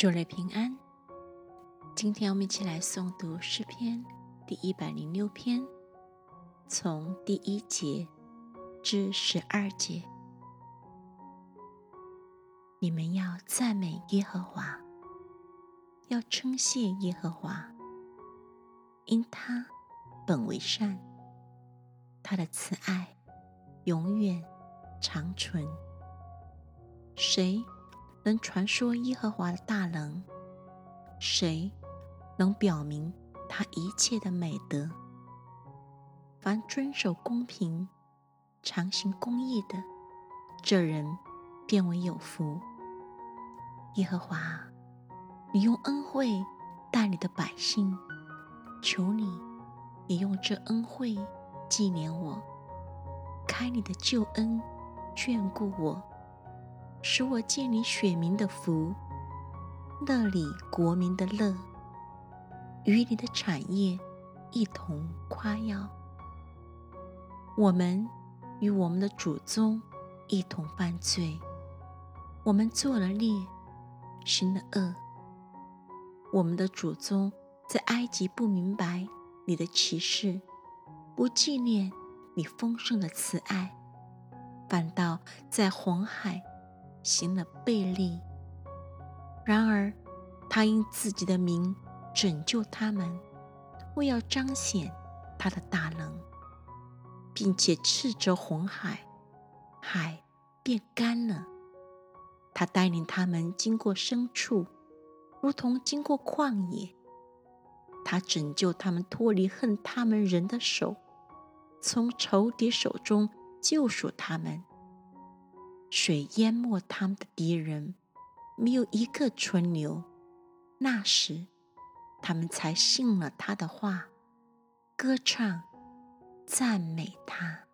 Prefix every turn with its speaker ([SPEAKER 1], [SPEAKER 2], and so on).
[SPEAKER 1] 祝你平安。今天我们一起来诵读诗篇第一百零六篇，从第一节至十二节。你们要赞美耶和华，要称谢耶和华，因他本为善，他的慈爱永远长存。谁？能传说耶和华的大能，谁能表明他一切的美德？凡遵守公平、常行公义的，这人便为有福。耶和华，你用恩惠待你的百姓，求你也用这恩惠纪念我，开你的救恩眷顾我。使我见你选民的福，乐里国民的乐，与你的产业一同夸耀。我们与我们的祖宗一同犯罪，我们做了孽，行了恶。我们的祖宗在埃及不明白你的启示，不纪念你丰盛的慈爱，反倒在红海。行了悖逆，然而他因自己的名拯救他们，为要彰显他的大能，并且斥责红海，海变干了。他带领他们经过深处，如同经过旷野。他拯救他们脱离恨他们人的手，从仇敌手中救赎他们。水淹没他们的敌人，没有一个存留。那时，他们才信了他的话，歌唱，赞美他。